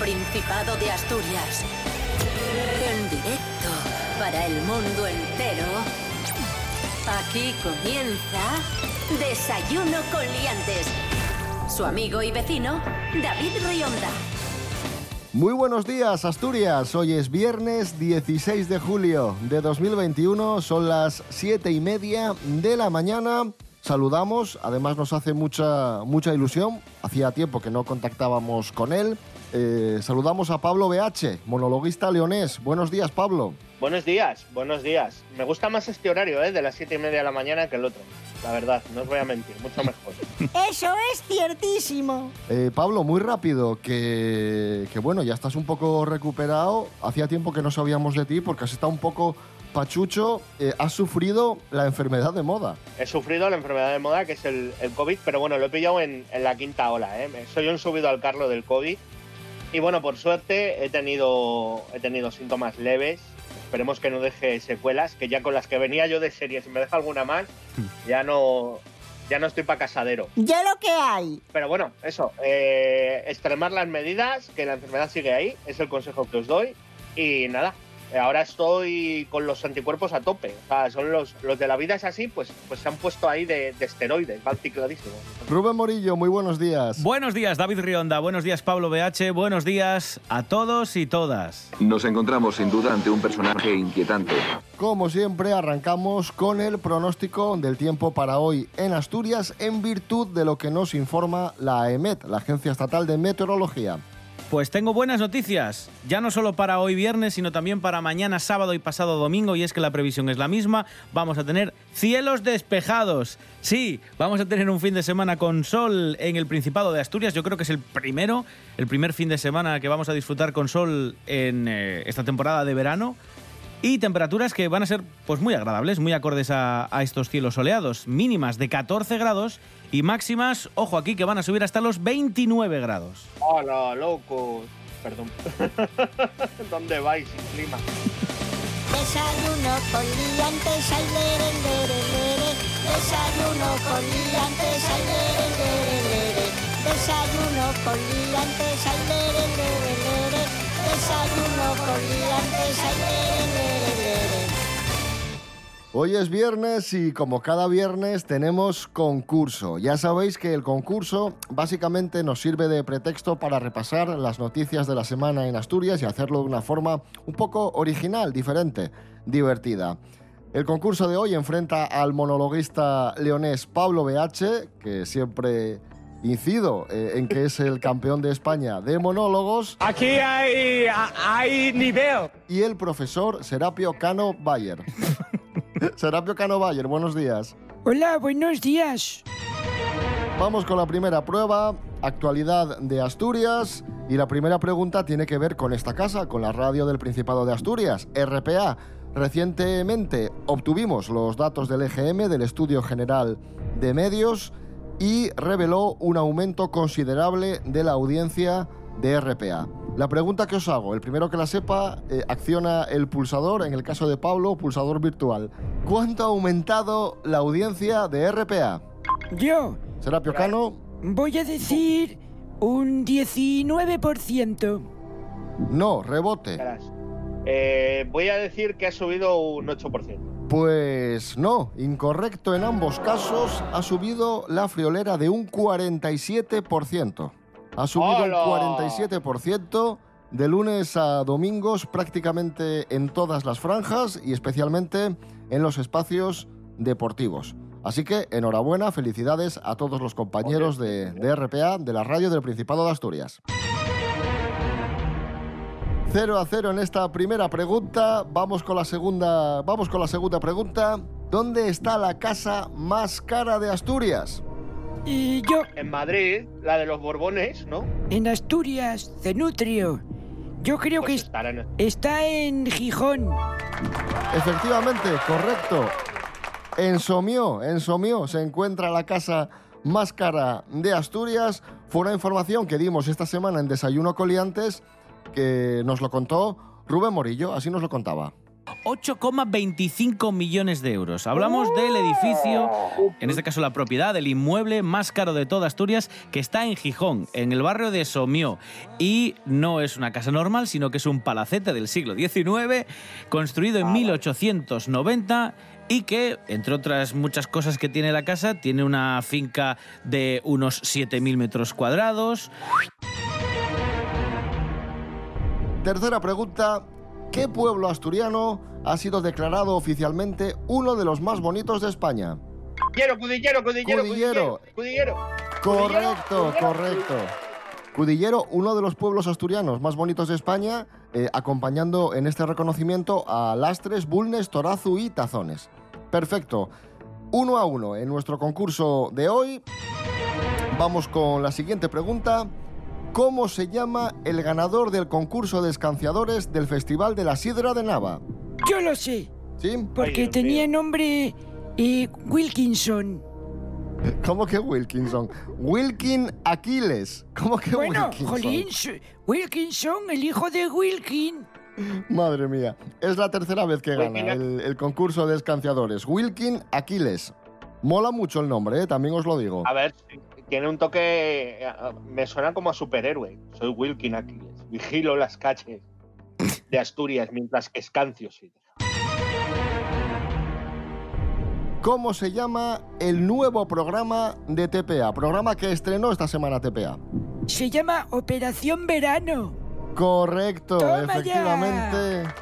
Principado de Asturias. En directo para el mundo entero. Aquí comienza Desayuno con Liantes. Su amigo y vecino, David Rionda. Muy buenos días, Asturias. Hoy es viernes 16 de julio de 2021. Son las 7 y media de la mañana. Saludamos, además nos hace mucha, mucha ilusión. Hacía tiempo que no contactábamos con él. Eh, saludamos a Pablo BH, monologuista leonés. Buenos días, Pablo. Buenos días, buenos días. Me gusta más este horario, ¿eh? de las 7 y media de la mañana que el otro. La verdad, no os voy a mentir, mucho mejor. Eso es ciertísimo. Eh, Pablo, muy rápido, que, que bueno, ya estás un poco recuperado. Hacía tiempo que no sabíamos de ti porque has estado un poco pachucho. Eh, has sufrido la enfermedad de moda. He sufrido la enfermedad de moda, que es el, el COVID, pero bueno, lo he pillado en, en la quinta ola. ¿eh? Soy un subido al carro del COVID. Y bueno, por suerte he tenido, he tenido síntomas leves. Esperemos que no deje secuelas, que ya con las que venía yo de serie, si me deja alguna más, ya no, ya no estoy para casadero. Ya lo que hay. Pero bueno, eso, eh, extremar las medidas, que la enfermedad sigue ahí, es el consejo que os doy. Y nada, ahora estoy con los anticuerpos a tope. O sea, son los, los de la vida es así, pues, pues se han puesto ahí de, de esteroides, van cicladísimos. Rubén Morillo, muy buenos días. Buenos días, David Rionda. Buenos días, Pablo BH. Buenos días a todos y todas. Nos encontramos sin duda ante un personaje inquietante. Como siempre, arrancamos con el pronóstico del tiempo para hoy en Asturias en virtud de lo que nos informa la AEMET, la Agencia Estatal de Meteorología. Pues tengo buenas noticias, ya no solo para hoy viernes, sino también para mañana sábado y pasado domingo, y es que la previsión es la misma, vamos a tener cielos despejados. Sí, vamos a tener un fin de semana con sol en el Principado de Asturias, yo creo que es el primero, el primer fin de semana que vamos a disfrutar con sol en eh, esta temporada de verano. Y temperaturas que van a ser pues muy agradables, muy acordes a, a estos cielos soleados, mínimas de 14 grados y máximas, ojo aquí, que van a subir hasta los 29 grados. ¡Hola, locos! Perdón. ¿Dónde vais sin clima? Desayuno con liantes, ay, lere, lere, lere. Desayuno con liantes, ay, lere, lere, lere. Desayuno con liantes, ay, lere, lere, lere. Desayuno con liantes, ay, lere. Hoy es viernes y como cada viernes tenemos concurso. Ya sabéis que el concurso básicamente nos sirve de pretexto para repasar las noticias de la semana en Asturias y hacerlo de una forma un poco original, diferente, divertida. El concurso de hoy enfrenta al monologuista leonés Pablo BH, que siempre incido eh, en que es el campeón de España de monólogos, Aquí hay, hay nivel. y el profesor Serapio Cano Bayer. Serapio Cano Bayer, buenos días. Hola, buenos días. Vamos con la primera prueba, actualidad de Asturias. Y la primera pregunta tiene que ver con esta casa, con la radio del Principado de Asturias, RPA. Recientemente obtuvimos los datos del EGM, del Estudio General de Medios, y reveló un aumento considerable de la audiencia de RPA. La pregunta que os hago, el primero que la sepa, eh, acciona el pulsador, en el caso de Pablo, pulsador virtual. ¿Cuánto ha aumentado la audiencia de RPA? Yo Serapio Cano, voy a decir un 19%. no, rebote. Eh, voy a decir que ha subido un 8%. Pues no, incorrecto en ambos casos, ha subido la friolera de un 47%. Ha subido un 47% de lunes a domingos prácticamente en todas las franjas y especialmente en los espacios deportivos. Así que enhorabuena, felicidades a todos los compañeros de, de RPA, de la radio del Principado de Asturias. 0 a 0 en esta primera pregunta. Vamos con la segunda, vamos con la segunda pregunta. ¿Dónde está la casa más cara de Asturias? Y yo, En Madrid, la de los Borbones, ¿no? en Asturias, Cenutrio. Yo creo que Pues estará en- está en Gijón. Efectivamente, correcto. En Somió, en Somió se encuentra la casa más cara de Asturias. Fue una información que dimos esta semana en Desayuno Coliantes que nos lo contó Rubén Morillo, así nos lo contaba. 8,25 millones de euros. Hablamos del edificio, en este caso la propiedad, del inmueble más caro de toda Asturias, que está en Gijón, en el barrio de Somió. Y no es una casa normal, sino que es un palacete del siglo XIX, construido en 1890 y que, entre otras muchas cosas que tiene la casa, tiene una finca de unos 7.000 metros cuadrados. Tercera pregunta. ¿Qué pueblo asturiano ha sido declarado oficialmente uno de los más bonitos de España? Cudillero, cudillero, cudillero, Cudillero. cudillero. Correcto, correcto. Cudillero, uno de los pueblos asturianos más bonitos de España, eh, acompañando en este reconocimiento a Lastres, Bulnes, Torazu y Tazones. Perfecto. Uno a uno en nuestro concurso de hoy. Vamos con la siguiente pregunta. ¿Cómo se llama el ganador del concurso de escanciadores del Festival de la Sidra de Nava? Yo lo sé, ¿Sí? porque tenía mío. nombre eh, Wilkinson. ¿Cómo que Wilkinson? Wilkin Aquiles. ¿Cómo que Bueno, Wilkinson? Jolín, Wilkinson, el hijo de Wilkin. Madre mía, es la tercera vez que gana el concurso de escanciadores. Wilkin Aquiles. Mola mucho el nombre, ¿eh? también os lo digo. A ver, tiene un toque. eh, Me suena como a superhéroe. Soy Wilkin Aquiles. Vigilo las calles de Asturias mientras que escancio. sí. ¿Cómo se llama el nuevo programa de TPA? Programa que estrenó esta semana TPA. Se llama Operación Verano. Correcto, Toma ya. efectivamente.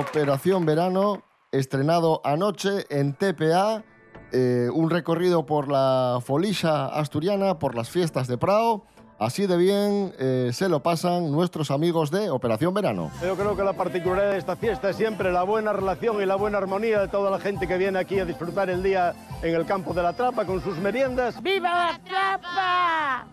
Operación Verano, estrenado anoche en TPA. Eh, un recorrido por la Folisha asturiana, por las fiestas de Prado. Así de bien eh, se lo pasan nuestros amigos de Operación Verano. Yo creo que la particularidad de esta fiesta es siempre la buena relación y la buena armonía de toda la gente que viene aquí a disfrutar el día en el campo de la trapa con sus meriendas. ¡Viva la trapa!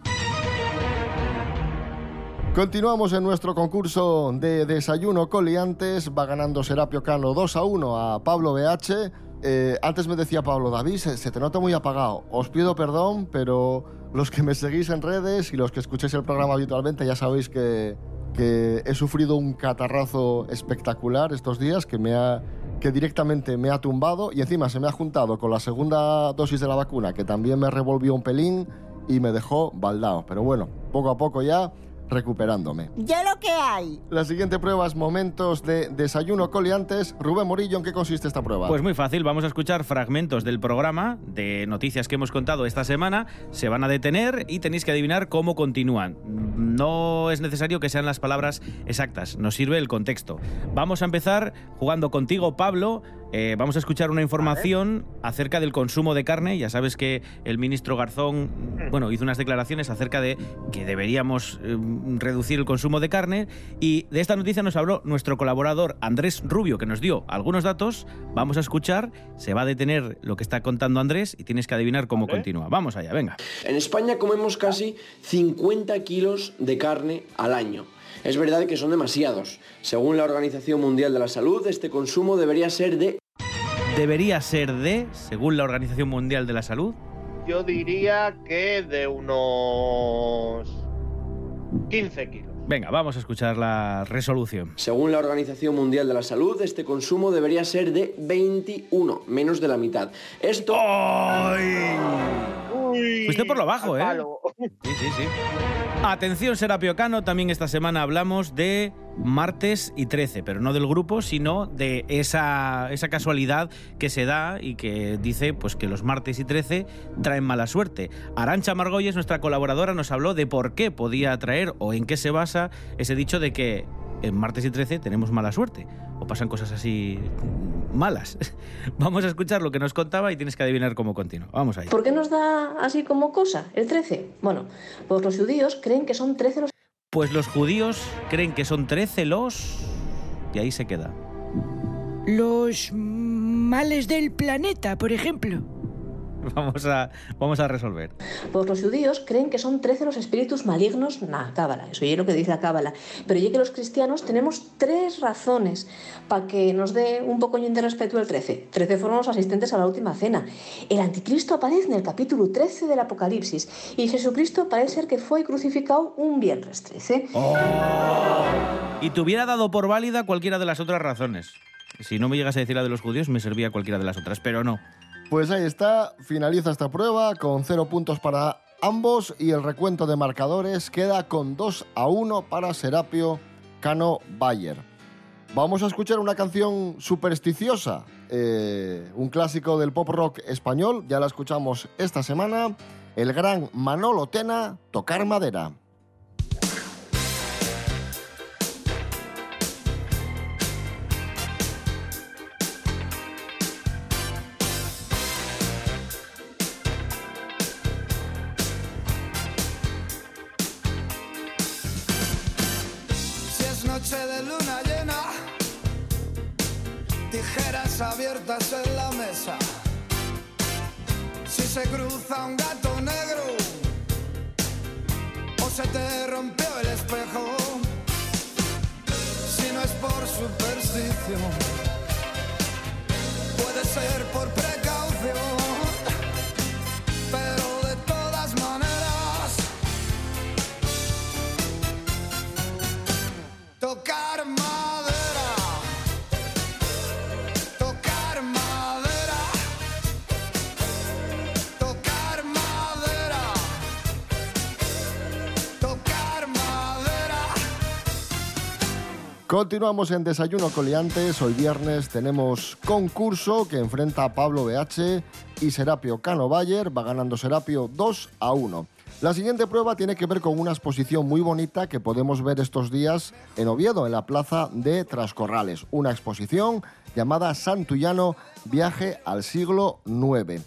Continuamos en nuestro concurso de desayuno coliantes. Va ganando Serapio Cano 2 a 1 a Pablo BH. Eh, antes me decía Pablo David, se, se te nota muy apagado. Os pido perdón, pero los que me seguís en redes y los que escucháis el programa habitualmente ya sabéis que, que he sufrido un catarrazo espectacular estos días que me ha que directamente me ha tumbado y encima se me ha juntado con la segunda dosis de la vacuna que también me revolvió un pelín y me dejó baldao. Pero bueno, poco a poco ya recuperándome. Ya lo que hay. La siguiente prueba es momentos de desayuno coliantes. Rubén Morillo, ¿en qué consiste esta prueba? Pues muy fácil, vamos a escuchar fragmentos del programa, de noticias que hemos contado esta semana, se van a detener y tenéis que adivinar cómo continúan. No es necesario que sean las palabras exactas, nos sirve el contexto. Vamos a empezar jugando contigo, Pablo. Eh, vamos a escuchar una información acerca del consumo de carne. Ya sabes que el ministro Garzón, bueno, hizo unas declaraciones acerca de que deberíamos eh, reducir el consumo de carne y de esta noticia nos habló nuestro colaborador Andrés Rubio, que nos dio algunos datos. Vamos a escuchar, se va a detener lo que está contando Andrés y tienes que adivinar cómo continúa. Vamos allá, venga. En España comemos casi 50 kilos de carne al año. Es verdad que son demasiados. Según la Organización Mundial de la Salud, este consumo debería ser de Debería ser de, según la Organización Mundial de la Salud, Yo diría que de unos 15 kilos. Venga, vamos a escuchar la resolución. Según la Organización Mundial de la Salud, este consumo debería ser de 21, menos de la mitad. Esto... Fuiste por lo bajo, ¿eh? palo. Sí, sí, sí. Atención, Serapio Cano, también esta semana hablamos de martes y 13, pero no del grupo, sino de esa, esa casualidad que se da y que dice pues, que los martes y 13 traen mala suerte. Arancha Margolles, nuestra colaboradora, nos habló de por qué podía traer o en qué se basa ese dicho de que en martes y 13 tenemos mala suerte o pasan cosas así malas. Vamos a escuchar lo que nos contaba y tienes que adivinar cómo continúa. Vamos allá. ¿Por qué nos da así como cosa el 13? Bueno, pues los judíos creen que son 13 los Pues los judíos creen que son 13 los... Y ahí se queda. Los males del planeta, por ejemplo. Vamos a, vamos a resolver. Pues los judíos creen que son 13 los espíritus malignos, na cábala, eso es lo que dice la cábala. Pero ya que los cristianos tenemos tres razones para que nos dé un poco de respeto al 13. 13 fueron los asistentes a la última cena. El anticristo aparece en el capítulo 13 del Apocalipsis y Jesucristo parece ser que fue crucificado un viernes 13. Y te hubiera dado por válida cualquiera de las otras razones. Si no me llegas a decir la de los judíos, me servía cualquiera de las otras, pero no. Pues ahí está, finaliza esta prueba con cero puntos para ambos y el recuento de marcadores queda con 2 a 1 para Serapio Cano Bayer. Vamos a escuchar una canción supersticiosa, eh, un clásico del pop rock español, ya la escuchamos esta semana, el gran Manolo Tena, Tocar Madera. Continuamos en Desayuno Coliantes. Hoy viernes tenemos concurso que enfrenta a Pablo BH y Serapio Cano Bayer. Va ganando Serapio 2 a 1. La siguiente prueba tiene que ver con una exposición muy bonita que podemos ver estos días en Oviedo, en la plaza de Trascorrales. Una exposición llamada Santullano Viaje al siglo IX.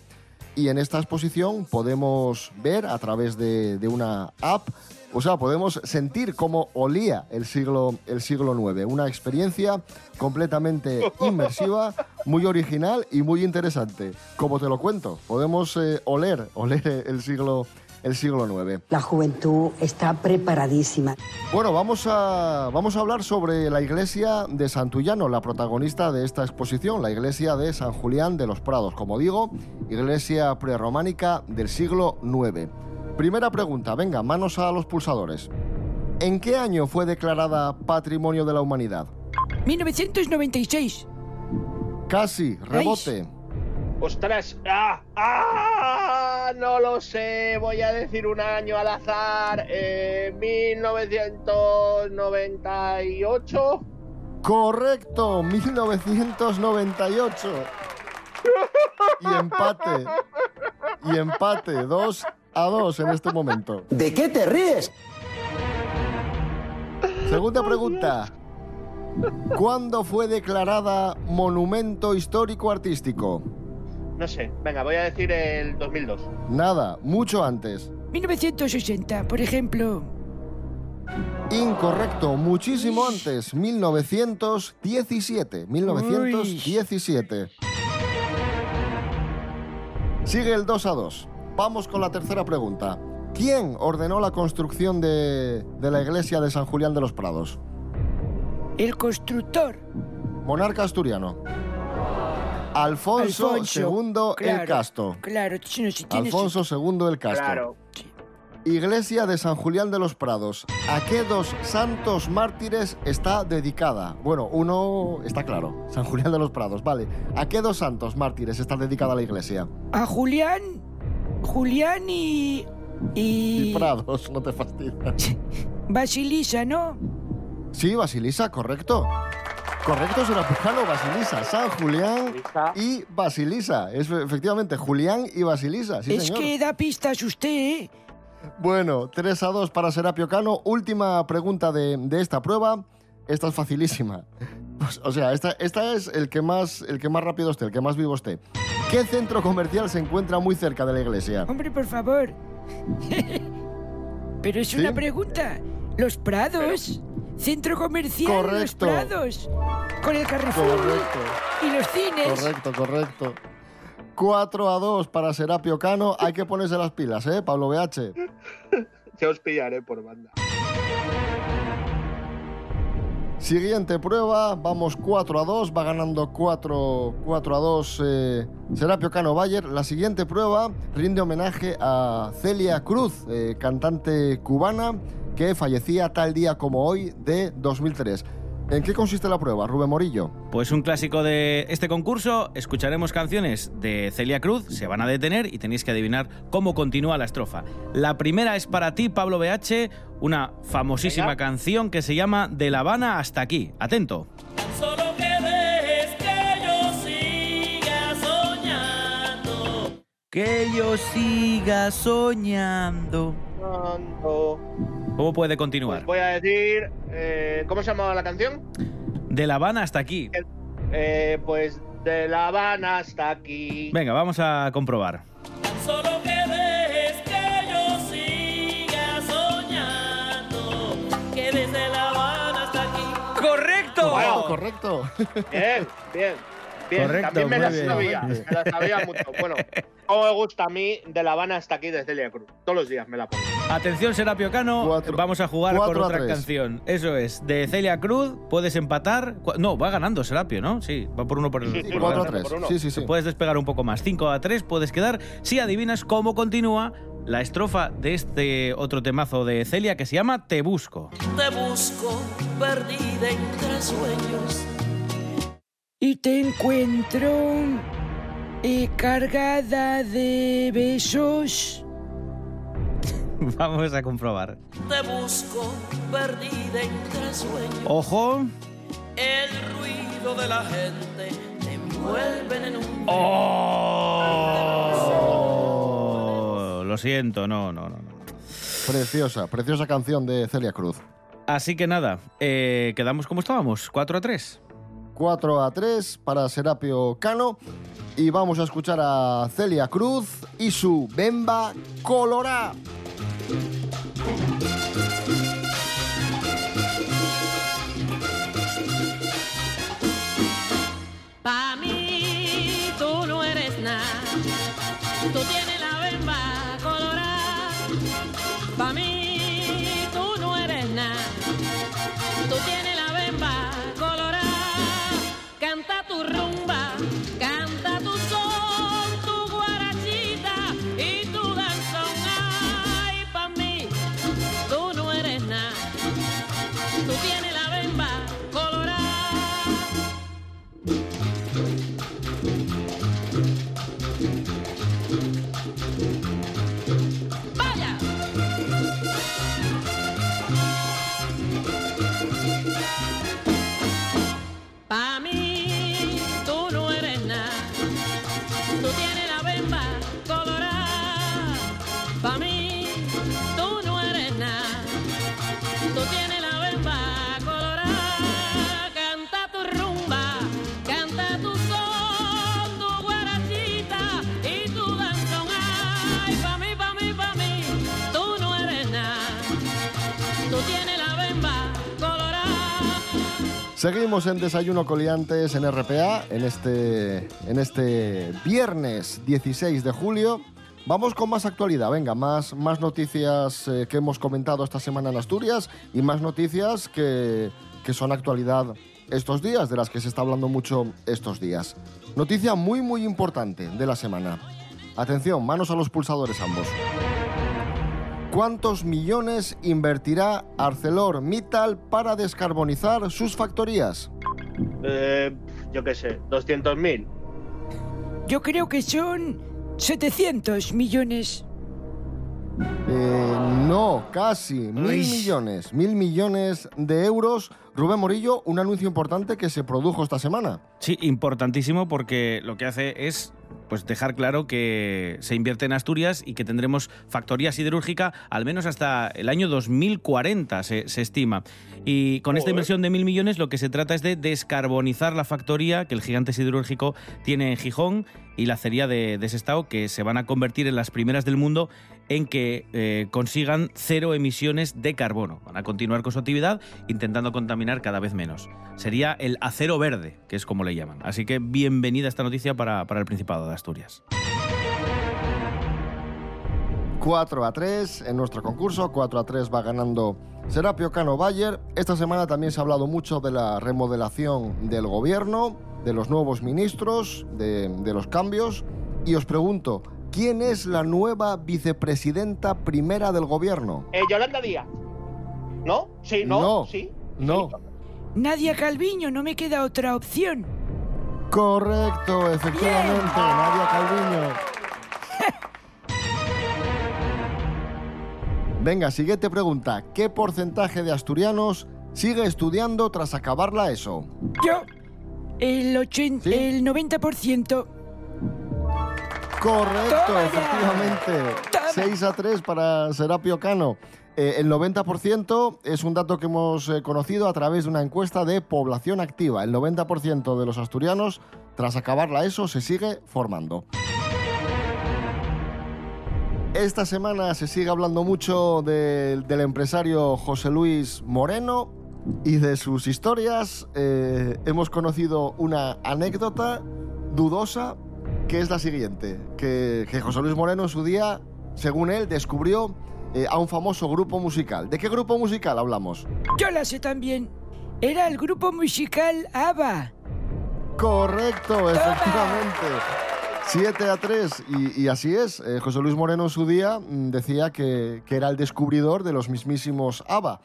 Y en esta exposición podemos ver a través de, de una app, o sea, podemos sentir cómo olía el siglo, el siglo IX. Una experiencia completamente inmersiva, muy original y muy interesante. Como te lo cuento, podemos eh, oler, oler el siglo, el siglo IX. La juventud está preparadísima. Bueno, vamos a, vamos a hablar sobre la iglesia de Santullano, la protagonista de esta exposición, la iglesia de San Julián de los Prados. Como digo, iglesia prerrománica del siglo IX. Primera pregunta, venga, manos a los pulsadores. ¿En qué año fue declarada Patrimonio de la Humanidad? 1996. Casi, rebote. Ostras, ¡ah! ¡ah! No lo sé, voy a decir un año al azar. Eh, 1998. Correcto, 1998. Y empate. Y empate, 2 a 2 en este momento. ¿De qué te ríes? Segunda pregunta. ¿Cuándo fue declarada Monumento Histórico Artístico? No sé, venga, voy a decir el 2002. Nada, mucho antes. 1960, por ejemplo. Incorrecto, muchísimo antes, 1917. 1917. Sigue el 2 a 2. Vamos con la tercera pregunta. ¿Quién ordenó la construcción de, de la iglesia de San Julián de los Prados? El constructor. Monarca asturiano. Alfonso, II el Casto. Claro, si no, si tienes- Alfonso II el Casto. Claro. Iglesia de San Julián de los Prados. ¿A qué dos santos mártires está dedicada? Bueno, uno está claro, San Julián de los Prados, vale. ¿A qué dos santos mártires está dedicada la iglesia? A Julián. Julián y. Y Y. Prados, no te fastidies. Basilisa, ¿no? Sí, Basilisa, correcto. Correcto, Serapujano, Basilisa, San Julián y Basilisa. Es efectivamente Julián y Basilisa, sí es señor. que da pistas usted, ¿eh? Bueno, 3 a 2 para Serapio Cano. Última pregunta de, de esta prueba. Esta es facilísima. Pues, o sea, esta, esta es el que, más, el que más rápido esté, el que más vivo esté. ¿Qué centro comercial se encuentra muy cerca de la iglesia? Hombre, por favor. Pero es una pregunta. Los Prados. Centro comercial Correcto. Los Prados. Con el Carrefour. Correcto. Y los cines. Correcto, correcto. 4 a 2 para Serapio Cano. Hay que ponerse las pilas, ¿eh, Pablo BH? Ya os pillaré por banda. Siguiente prueba, vamos 4 a 2, va ganando 4, 4 a 2 eh, Serapio Cano Bayer. La siguiente prueba rinde homenaje a Celia Cruz, eh, cantante cubana que fallecía tal día como hoy de 2003. ¿En qué consiste la prueba, Rubén Morillo? Pues un clásico de este concurso, escucharemos canciones de Celia Cruz, se van a detener y tenéis que adivinar cómo continúa la estrofa. La primera es para ti, Pablo BH, una famosísima Venga. canción que se llama De La Habana hasta aquí. Atento. Solo que Que yo siga soñando. ¿Cómo puede continuar? Voy a decir. eh, ¿Cómo se llamaba la canción? De La Habana hasta aquí. Eh, pues de La Habana hasta aquí. Venga, vamos a comprobar. Solo que dejes que yo siga soñando. Que desde La Habana hasta aquí. ¡Correcto! Wow. Correcto. Bien, bien. Bien, Correcto, también me la bien. sabía, me la sabía mucho. Bueno, cómo me gusta a mí de La Habana hasta aquí de Celia Cruz. Todos los días me la pongo. Atención, Serapio Cano, Cuatro- vamos a jugar cuatro con otra tres. canción. Eso es, de Celia Cruz, puedes empatar. No, va ganando Serapio, ¿no? Sí, va por uno por el Sí, sí, por 4 a delante. 3. Sí, sí, sí. Puedes despegar un poco más. 5 a 3 puedes quedar si adivinas cómo continúa la estrofa de este otro temazo de Celia que se llama Te Busco. Te busco perdida entre sueños. Y te encuentro eh, cargada de besos. Vamos a comprobar. Te busco perdida entre sueños. Ojo. El ruido de la gente te envuelven en un. Oh, lo siento, no, no, no. no. Preciosa, preciosa canción de Celia Cruz. Así que nada, eh, quedamos como estábamos, 4 a 3. 4 a 3 para Serapio Cano. Y vamos a escuchar a Celia Cruz y su Bemba Colorá. Seguimos en Desayuno Coliantes en RPA en este, en este viernes 16 de julio. Vamos con más actualidad, venga, más, más noticias eh, que hemos comentado esta semana en Asturias y más noticias que, que son actualidad estos días, de las que se está hablando mucho estos días. Noticia muy, muy importante de la semana. Atención, manos a los pulsadores ambos. ¿Cuántos millones invertirá ArcelorMittal para descarbonizar sus factorías? Eh, yo qué sé, 200.000. Yo creo que son 700 millones. Eh, no, casi. Mil Uy. millones. Mil millones de euros. Rubén Morillo, un anuncio importante que se produjo esta semana. Sí, importantísimo porque lo que hace es pues dejar claro que se invierte en Asturias y que tendremos factoría siderúrgica al menos hasta el año 2040, se, se estima. Y con esta inversión de mil millones lo que se trata es de descarbonizar la factoría que el gigante siderúrgico tiene en Gijón y la acería de, de Sestao, que se van a convertir en las primeras del mundo en que eh, consigan cero emisiones de carbono. Van a continuar con su actividad intentando contaminar cada vez menos. Sería el acero verde, que es como le llaman. Así que bienvenida esta noticia para, para el Principado de Asturias. 4 a 3 en nuestro concurso. 4 a 3 va ganando Serapio Cano Bayer. Esta semana también se ha hablado mucho de la remodelación del gobierno, de los nuevos ministros, de, de los cambios. Y os pregunto, ¿quién es la nueva vicepresidenta primera del gobierno? Eh, Yolanda Díaz. ¿No? Sí, no, No. sí. No. Nadia Calviño, no me queda otra opción. Correcto, efectivamente, Nadia Calviño. Venga, siguiente pregunta. ¿Qué porcentaje de asturianos sigue estudiando tras acabar la ESO? Yo, el, 80, el 90%. Correcto, efectivamente. 6 a 3 para Serapio Cano. Eh, el 90% es un dato que hemos eh, conocido a través de una encuesta de población activa. El 90% de los asturianos, tras acabar la ESO, se sigue formando. Esta semana se sigue hablando mucho de- del empresario José Luis Moreno y de sus historias. Eh, hemos conocido una anécdota dudosa que es la siguiente, que, que José Luis Moreno en su día, según él, descubrió eh, a un famoso grupo musical. ¿De qué grupo musical hablamos? Yo la sé también. Era el grupo musical ABBA. Correcto, efectivamente. 7 a 3, y, y así es. eh, José Luis Moreno en su día mm, decía que, que era el descubridor de los mismísimos ABBA.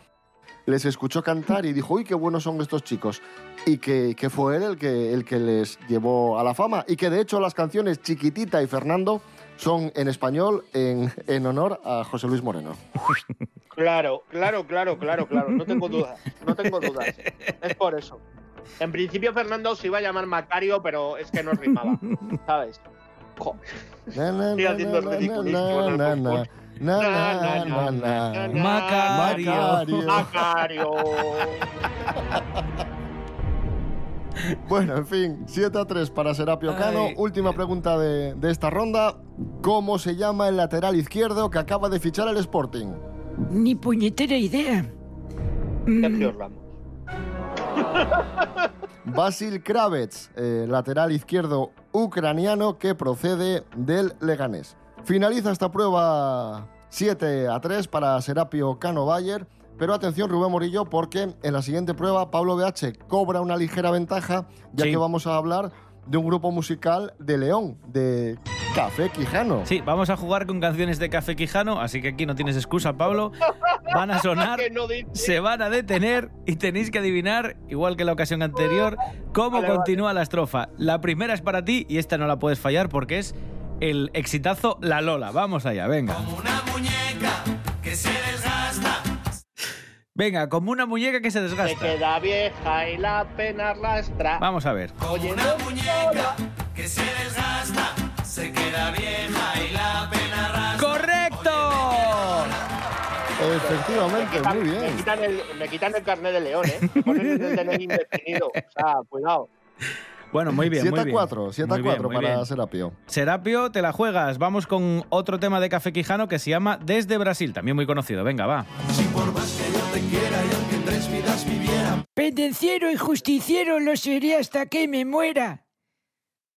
Les escuchó cantar y dijo, uy, qué buenos son estos chicos. Y que, que fue él el que, el que les llevó a la fama. Y que de hecho las canciones Chiquitita y Fernando son en español en, en honor a José Luis Moreno. Claro, claro, claro, claro, claro. No tengo dudas. No tengo dudas. Es por eso. En principio Fernando se iba a llamar Macario, pero es que no rimaba. ¿Sabes? Jo. Na, na, na, na, na, na, na, na, na, na, na. Macario. Macario. Macario. Bueno, en fin, 7 a 3 para Serapio Cano. Ay. Última pregunta de, de esta ronda. ¿Cómo se llama el lateral izquierdo que acaba de fichar el Sporting? Ni puñetera idea. Mm, Sergio Ramos. Basil Kravets, eh, lateral izquierdo ucraniano que procede del Leganés. Finaliza esta prueba 7 a 3 para Serapio Cano Bayer. Pero atención, Rubén Morillo, porque en la siguiente prueba Pablo BH cobra una ligera ventaja, ya Sí. que vamos a hablar de un grupo musical de León, de Café Quijano. Sí, vamos a jugar con canciones de Café Quijano, así que aquí no tienes excusa, Pablo. Van a sonar, no se van a detener y tenéis que adivinar, igual que la ocasión anterior, cómo Vale, vale. continúa la estrofa. La primera es para ti y esta no la puedes fallar porque es el exitazo La Lola. Vamos allá, venga. Una muñeca que se desgasta. Venga, como una muñeca que se Se desgasta. queda vieja y la pena arrastra. Vamos a ver. Oye, Una muñeca que se desgasta. Se queda vieja y la pena arrastra. ¡Correcto! Efectivamente, muy Me bien. quitan, el, me quitan el carnet de león, ¿eh? Me ponen el indefinido. O sea, cuidado. Bueno, muy bien, 7 muy a bien. 4, 7 a Muy bien, 4 muy para bien. Serapio. Serapio, te la juegas. Vamos con otro tema de Café Quijano que se llama Desde Brasil, también muy conocido. Venga, va. Si por más que yo te quiera y aunque tres vidas viviera. Pendenciero y justiciero lo seré hasta que me muera.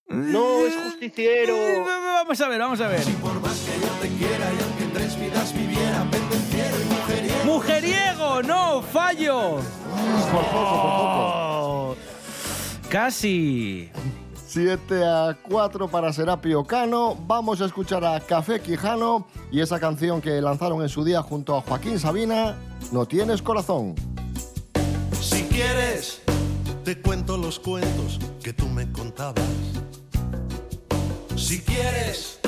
No, es justiciero. Eh, Vamos a ver, vamos a ver. Por más que yo te quiera y aunque tres vidas viviera. Pendenciero y mujeriego. ¡Mujeriego! ¡No! ¡Fallo! Por poco, por poco. Casi. 7 a 4 para Serapio Cano. Vamos a escuchar a Café Quijano y esa canción que lanzaron en su día junto a Joaquín Sabina, No tienes corazón. Si quieres, te cuento los cuentos que tú me contabas. Si quieres,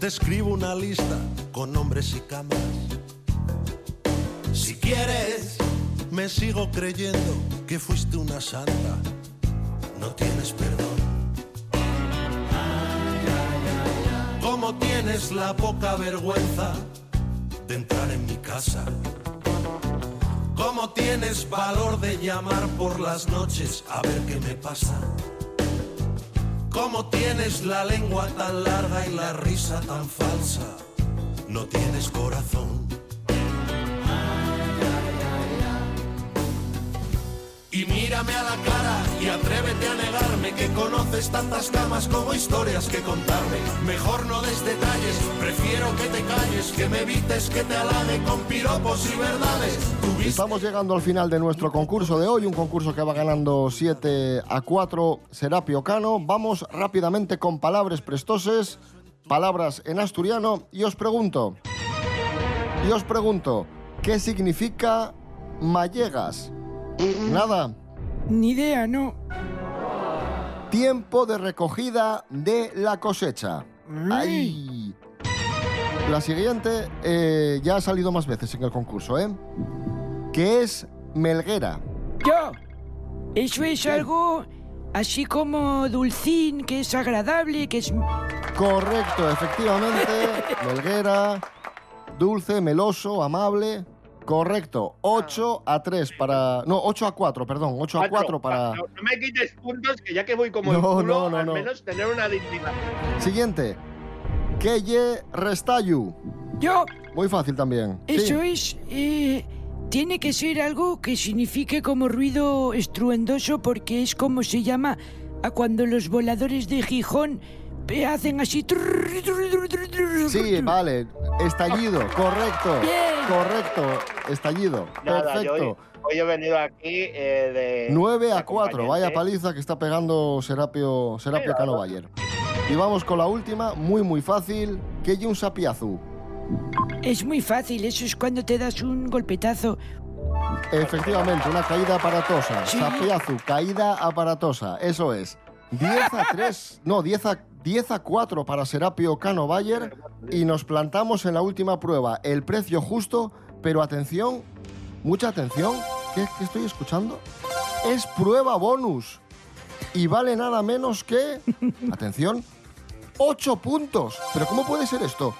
te escribo una lista con nombres y camas. Si quieres, me sigo creyendo que fuiste una santa. No tienes perdón. ¿Cómo tienes la poca vergüenza de entrar en mi casa? ¿Cómo tienes valor de llamar por las noches a ver qué me pasa? ¿Cómo tienes la lengua tan larga y la risa tan falsa? No tienes corazón. Y mírame a la cara y atrévete a negarme que conoces tantas camas como historias que contarme. Mejor no des detalles, prefiero que te calles, que me evites que te halague con piropos y verdades. Estamos llegando al final de nuestro concurso de hoy, un concurso que va ganando 7 a 4 Serapio Cano. Vamos rápidamente con palabras prestoses, palabras en asturiano y os pregunto, y os pregunto, ¿qué significa mallegas? Nada. Ni idea, no. Tiempo de recogida de la cosecha. ¡Ay! La siguiente eh, ya ha salido más veces en el concurso, ¿eh? ¿Qué es melguera? Yo. Eso es algo así como dulcín, que es agradable, que es... Correcto, efectivamente. Melguera, dulce, meloso, amable. Correcto. 8 a 3 para. No, 8 a 4, perdón. 8 a 4 para. No, no me quites puntos, que ya que voy como el No, culo, no, no, al no. menos tener una dignidad. Siguiente. Keye Restayu. Yo. Muy fácil también. Sí. Eso es... eh, tiene que ser algo que signifique como ruido estruendoso porque es como se llama a cuando los voladores de Gijón hacen así... Sí, vale. Estallido, correcto. Correcto. Estallido. Nada, yo hoy, Perfecto. hoy he venido aquí eh, de. 9 a de 4. Vaya paliza que está pegando Serapio, Serapio Cano. Bayer. Y vamos con la última, muy muy fácil. Keye un sapiazu. Es muy fácil, eso es cuando te das un golpetazo. Efectivamente, una caída aparatosa. Sí. Sapiazu, caída aparatosa. Eso es. 10 a 3, no, 10 a, 10 a 4 para Serapio Cano Bayer. Y nos plantamos en la última prueba. El precio justo, pero atención, mucha atención. ¿Qué, qué estoy escuchando? Es prueba bonus. Y vale nada menos que. Atención. 8 puntos. ¿Pero cómo puede ser esto?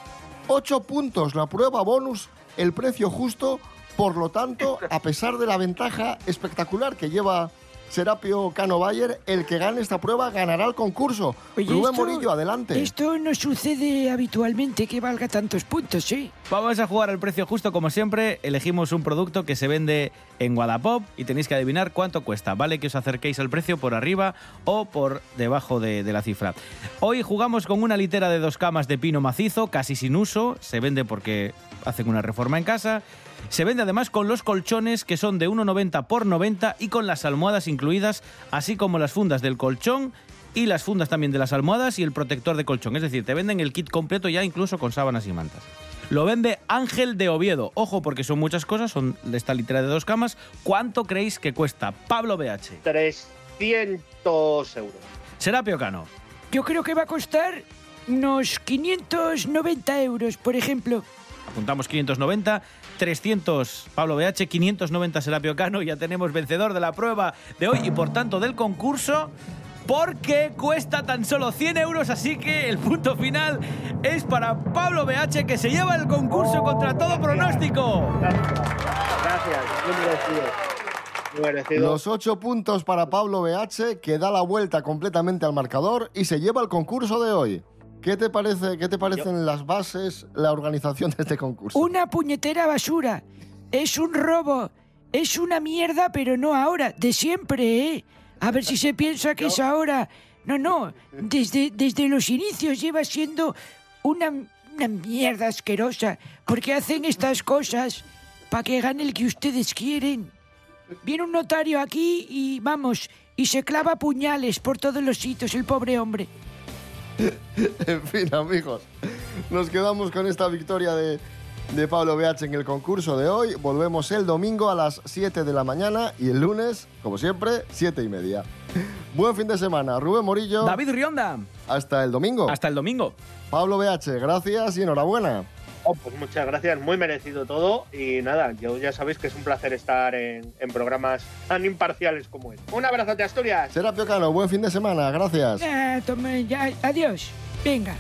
8 puntos la prueba bonus, el precio justo. Por lo tanto, a pesar de la ventaja espectacular que lleva Serapio Cano Bayer, el que gane esta prueba ganará el concurso. Oye, Rubén esto- Morillo, adelante. Esto no sucede habitualmente que valga tantos puntos, ¿sí? Vamos a jugar al precio justo como siempre. Elegimos un producto que se vende en Wallapop y tenéis que adivinar cuánto cuesta. Vale que os acerquéis al precio por arriba o por debajo de, de la cifra. Hoy jugamos con una litera de dos camas de pino macizo, casi sin uso. Se vende porque hacen una reforma en casa. Se vende además con los colchones que son de 1,90 por 90 y con las almohadas incluidas, así como las fundas del colchón y las fundas también de las almohadas y el protector de colchón. Es decir, te venden el kit completo ya incluso con sábanas y mantas. Lo vende Ángel de Oviedo. Ojo, porque son muchas cosas, son de esta litera de dos camas. ¿Cuánto creéis que cuesta Pablo BH? 300 euros. Serapio Cano. Yo creo que va a costar unos 590 euros, por ejemplo. Apuntamos 590, 300 Pablo BH, 590 Serapio Cano. Ya tenemos vencedor de la prueba de hoy y por tanto del concurso. Porque cuesta tan solo 100 euros, así que el punto final es para Pablo BH que se lleva el concurso contra todo pronóstico. Gracias, muy merecido. Muy merecido. Los 8 puntos para Pablo BH, que da la vuelta completamente al marcador y se lleva el concurso de hoy. ¿Qué te parece? ¿Qué te parecen las bases, la organización de este concurso? Una puñetera basura. Es un robo. Es una mierda, pero no ahora. De siempre, ¿eh? A ver si se piensa que es ahora. No, no. Desde, desde los inicios lleva siendo una, una mierda asquerosa. Porque hacen estas cosas para que gane el que ustedes quieren. Viene un notario aquí y vamos, y se clava puñales por todos los sitios, el pobre hombre. en fin, amigos, nos quedamos con esta victoria de, de Pablo BH en el concurso de hoy. Volvemos el domingo a las 7 de la mañana y el lunes, como siempre, 7 y media. Buen fin de semana. Rubén Morillo. David Rionda. Hasta el domingo. Hasta el domingo. Pablo BH, gracias y enhorabuena. Oh, pues muchas gracias, muy merecido todo. Y nada, yo ya sabéis que es un placer estar en, en programas tan imparciales como este. Un abrazo de Asturias. Serapio Cano, buen fin de semana. Gracias. Toma, ya, adiós. Venga.